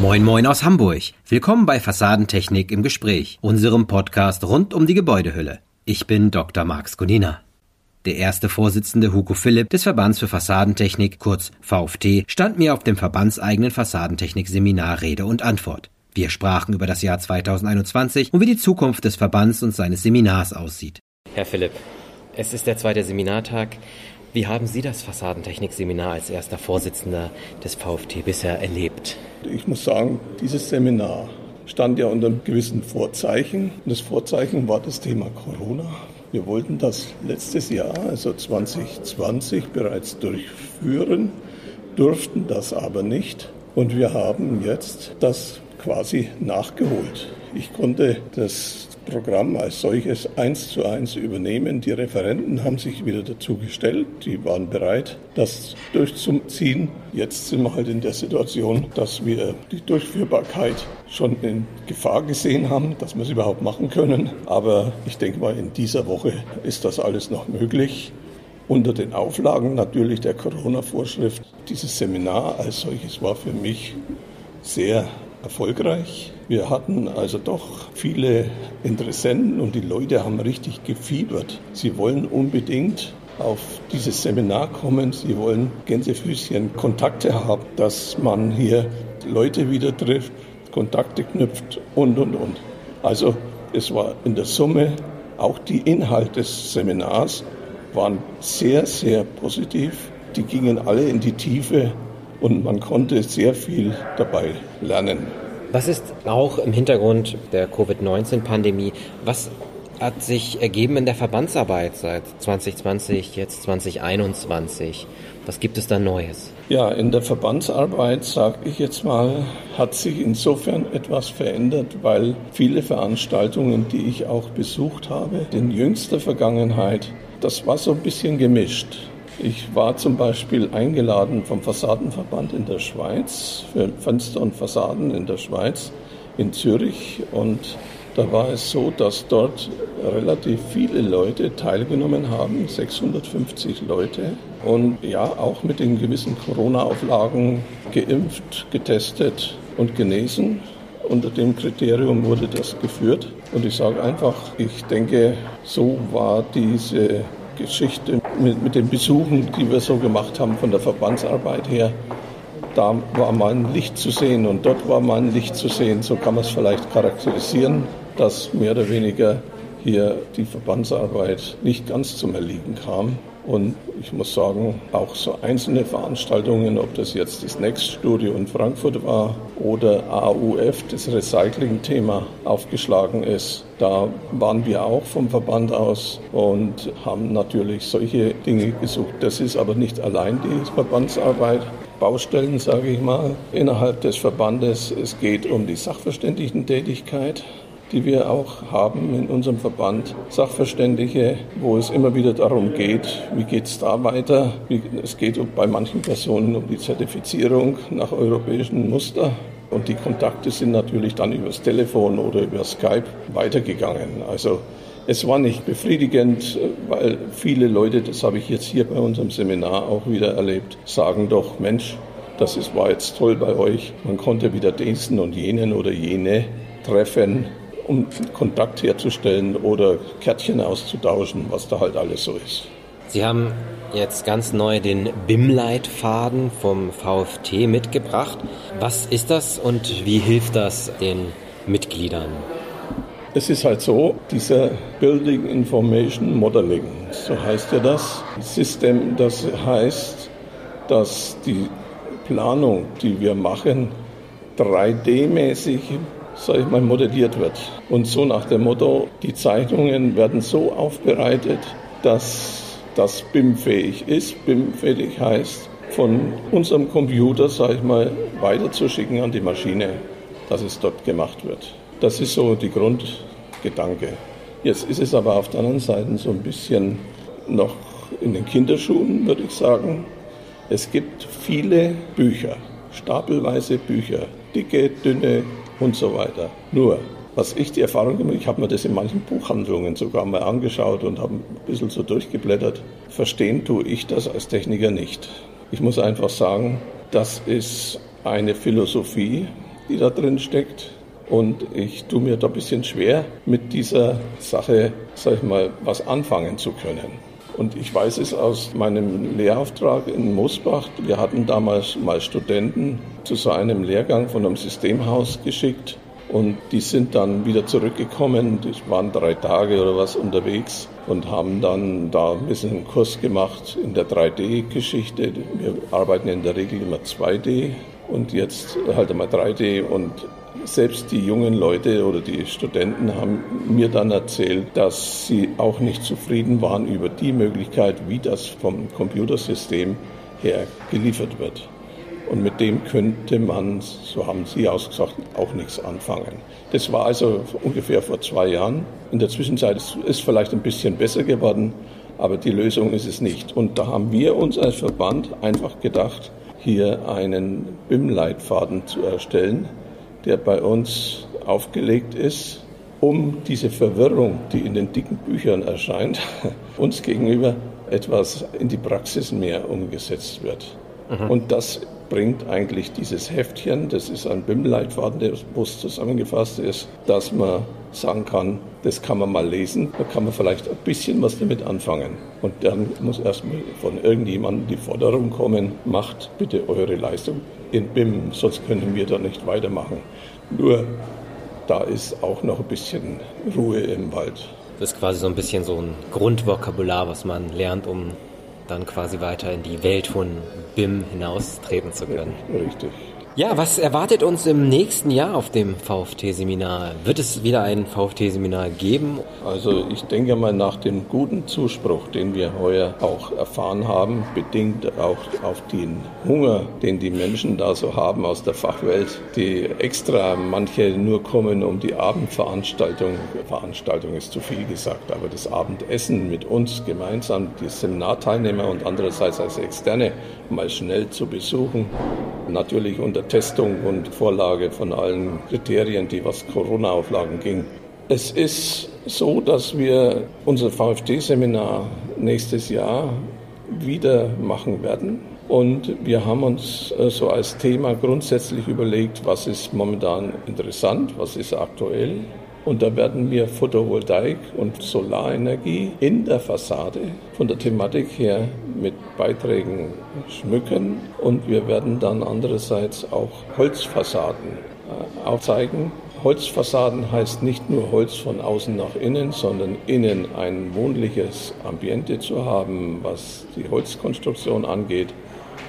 Moin Moin aus Hamburg. Willkommen bei Fassadentechnik im Gespräch, unserem Podcast rund um die Gebäudehülle. Ich bin Dr. Max Gunina. Der erste Vorsitzende Hugo Philipp des Verbands für Fassadentechnik, kurz VfT, stand mir auf dem verbandseigenen Fassadentechnik-Seminar Rede und Antwort. Wir sprachen über das Jahr 2021 und wie die Zukunft des Verbands und seines Seminars aussieht. Herr Philipp, es ist der zweite Seminartag. Wie haben Sie das Fassadentechnik-Seminar als erster Vorsitzender des VfT bisher erlebt? Ich muss sagen, dieses Seminar stand ja unter einem gewissen Vorzeichen. Das Vorzeichen war das Thema Corona. Wir wollten das letztes Jahr, also 2020, bereits durchführen, durften das aber nicht. Und wir haben jetzt das quasi nachgeholt. Ich konnte das Programm als solches eins zu eins übernehmen. Die Referenten haben sich wieder dazu gestellt, die waren bereit, das durchzuziehen. Jetzt sind wir halt in der Situation, dass wir die Durchführbarkeit schon in Gefahr gesehen haben, dass wir es überhaupt machen können. Aber ich denke mal, in dieser Woche ist das alles noch möglich. Unter den Auflagen natürlich der Corona-Vorschrift. Dieses Seminar als solches war für mich sehr erfolgreich. Wir hatten also doch viele Interessenten und die Leute haben richtig gefiebert. Sie wollen unbedingt auf dieses Seminar kommen. Sie wollen Gänsefüßchen Kontakte haben, dass man hier Leute wieder trifft, Kontakte knüpft und, und, und. Also es war in der Summe auch die Inhalte des Seminars waren sehr, sehr positiv. Die gingen alle in die Tiefe und man konnte sehr viel dabei lernen. Was ist auch im Hintergrund der Covid-19-Pandemie, was hat sich ergeben in der Verbandsarbeit seit 2020, jetzt 2021? Was gibt es da Neues? Ja, in der Verbandsarbeit, sage ich jetzt mal, hat sich insofern etwas verändert, weil viele Veranstaltungen, die ich auch besucht habe, in jüngster Vergangenheit, das war so ein bisschen gemischt. Ich war zum Beispiel eingeladen vom Fassadenverband in der Schweiz für Fenster und Fassaden in der Schweiz in Zürich und da war es so, dass dort relativ viele Leute teilgenommen haben, 650 Leute und ja auch mit den gewissen Corona-Auflagen geimpft, getestet und genesen. Unter dem Kriterium wurde das geführt. Und ich sage einfach, ich denke, so war diese Geschichte mit, mit den Besuchen, die wir so gemacht haben von der Verbandsarbeit her, da war mal ein Licht zu sehen und dort war mal ein Licht zu sehen. So kann man es vielleicht charakterisieren, dass mehr oder weniger hier die Verbandsarbeit nicht ganz zum Erliegen kam. Und ich muss sagen, auch so einzelne Veranstaltungen, ob das jetzt das Next Studio in Frankfurt war oder AUF, das Recycling-Thema aufgeschlagen ist, da waren wir auch vom Verband aus und haben natürlich solche Dinge gesucht. Das ist aber nicht allein die Verbandsarbeit. Baustellen, sage ich mal, innerhalb des Verbandes. Es geht um die Sachverständigentätigkeit die wir auch haben in unserem Verband, Sachverständige, wo es immer wieder darum geht, wie geht es da weiter. Es geht bei manchen Personen um die Zertifizierung nach europäischen Muster. Und die Kontakte sind natürlich dann übers Telefon oder über Skype weitergegangen. Also es war nicht befriedigend, weil viele Leute, das habe ich jetzt hier bei unserem Seminar auch wieder erlebt, sagen doch, Mensch, das war jetzt toll bei euch. Man konnte wieder diesen und jenen oder jene treffen um Kontakt herzustellen oder Kärtchen auszutauschen, was da halt alles so ist. Sie haben jetzt ganz neu den BIM-Leitfaden vom VFT mitgebracht. Was ist das und wie hilft das den Mitgliedern? Es ist halt so, dieser Building Information Modeling, so heißt ja das System, das heißt, dass die Planung, die wir machen, 3D-mäßig sag ich mal, modelliert wird. Und so nach dem Motto, die Zeichnungen werden so aufbereitet, dass das BIM-fähig ist. BIM-fähig heißt, von unserem Computer, sag ich mal, weiterzuschicken an die Maschine, dass es dort gemacht wird. Das ist so die Grundgedanke. Jetzt ist es aber auf der anderen Seite so ein bisschen noch in den Kinderschuhen, würde ich sagen. Es gibt viele Bücher, stapelweise Bücher, dicke, dünne, und so weiter. Nur, was ich die Erfahrung gemacht habe, ich habe mir das in manchen Buchhandlungen sogar mal angeschaut und habe ein bisschen so durchgeblättert. Verstehen tue ich das als Techniker nicht. Ich muss einfach sagen, das ist eine Philosophie die da drin steckt. Und ich tue mir da ein bisschen schwer, mit dieser Sache, sag ich mal, was anfangen zu können. Und ich weiß es aus meinem Lehrauftrag in Mosbach. Wir hatten damals mal Studenten zu so einem Lehrgang von einem Systemhaus geschickt. Und die sind dann wieder zurückgekommen. Die waren drei Tage oder was unterwegs und haben dann da ein bisschen einen Kurs gemacht in der 3D-Geschichte. Wir arbeiten in der Regel immer 2D und jetzt halt einmal 3D und selbst die jungen Leute oder die Studenten haben mir dann erzählt, dass sie auch nicht zufrieden waren über die Möglichkeit, wie das vom Computersystem her geliefert wird. Und mit dem könnte man, so haben Sie ausgesagt, auch nichts anfangen. Das war also ungefähr vor zwei Jahren. In der Zwischenzeit ist es vielleicht ein bisschen besser geworden, aber die Lösung ist es nicht. Und da haben wir uns als Verband einfach gedacht, hier einen BIM-Leitfaden zu erstellen, der bei uns aufgelegt ist, um diese Verwirrung, die in den dicken Büchern erscheint, uns gegenüber etwas in die Praxis mehr umgesetzt wird. Mhm. Und das bringt eigentlich dieses Heftchen, das ist ein BIM-Leitfaden, der bloß zusammengefasst ist, dass man sagen kann, das kann man mal lesen, da kann man vielleicht ein bisschen was damit anfangen. Und dann muss erstmal von irgendjemandem die Forderung kommen, macht bitte eure Leistung in BIM, sonst können wir da nicht weitermachen. Nur da ist auch noch ein bisschen Ruhe im Wald. Das ist quasi so ein bisschen so ein Grundvokabular, was man lernt, um dann quasi weiter in die Welt von BIM hinaustreten zu können. Richtig. Ja, was erwartet uns im nächsten Jahr auf dem VFT-Seminar? Wird es wieder ein VFT-Seminar geben? Also ich denke mal nach dem guten Zuspruch, den wir heuer auch erfahren haben, bedingt auch auf den Hunger, den die Menschen da so haben aus der Fachwelt, die extra manche nur kommen, um die Abendveranstaltung, Veranstaltung ist zu viel gesagt, aber das Abendessen mit uns gemeinsam, die Seminarteilnehmer und andererseits als Externe mal schnell zu besuchen. Natürlich unter der Testung und Vorlage von allen Kriterien, die was Corona-Auflagen ging. Es ist so, dass wir unser VfD-Seminar nächstes Jahr wieder machen werden. Und wir haben uns äh, so als Thema grundsätzlich überlegt, was ist momentan interessant, was ist aktuell, und da werden wir Photovoltaik und Solarenergie in der Fassade von der Thematik her mit Beiträgen schmücken. Und wir werden dann andererseits auch Holzfassaden äh, aufzeigen. Holzfassaden heißt nicht nur Holz von außen nach innen, sondern innen ein wohnliches Ambiente zu haben, was die Holzkonstruktion angeht.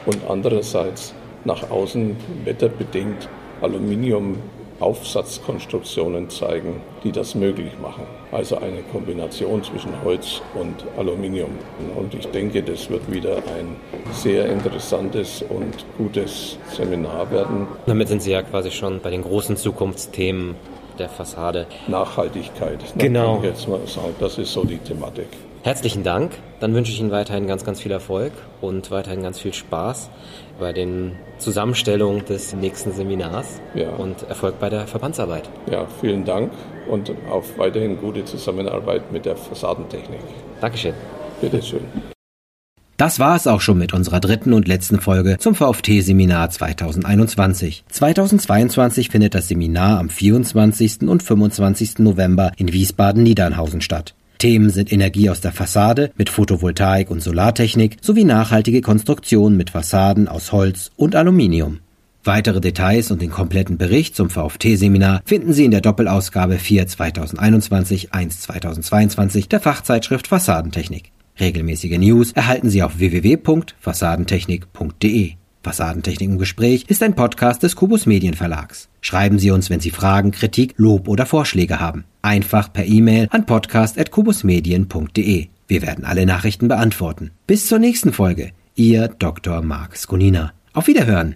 Und andererseits nach außen wetterbedingt Aluminium Aufsatzkonstruktionen zeigen, die das möglich machen. Also eine Kombination zwischen Holz und Aluminium. Und ich denke, das wird wieder ein sehr interessantes und gutes Seminar werden. Damit sind Sie ja quasi schon bei den großen Zukunftsthemen der Fassade. Nachhaltigkeit. Genau. Jetzt mal sagen, das ist so die Thematik. Herzlichen Dank. Dann wünsche ich Ihnen weiterhin ganz, ganz viel Erfolg und weiterhin ganz viel Spaß bei den Zusammenstellungen des nächsten Seminars ja. und Erfolg bei der Verbandsarbeit. Ja, vielen Dank und auf weiterhin gute Zusammenarbeit mit der Fassadentechnik. Dankeschön. Bitteschön. Das war es auch schon mit unserer dritten und letzten Folge zum VFT-Seminar 2021. 2022 findet das Seminar am 24. und 25. November in Wiesbaden-Niedernhausen statt. Themen sind Energie aus der Fassade mit Photovoltaik und Solartechnik sowie nachhaltige Konstruktionen mit Fassaden aus Holz und Aluminium. Weitere Details und den kompletten Bericht zum VFT-Seminar finden Sie in der Doppelausgabe 4 2021 1 2022 der Fachzeitschrift Fassadentechnik. Regelmäßige News erhalten Sie auf www.fassadentechnik.de. Fassadentechnik im Gespräch ist ein Podcast des Kubus Medienverlags. Schreiben Sie uns, wenn Sie Fragen, Kritik, Lob oder Vorschläge haben. Einfach per E-Mail an podcast.kubusmedien.de. Wir werden alle Nachrichten beantworten. Bis zur nächsten Folge. Ihr Dr. Marc Skonina. Auf Wiederhören.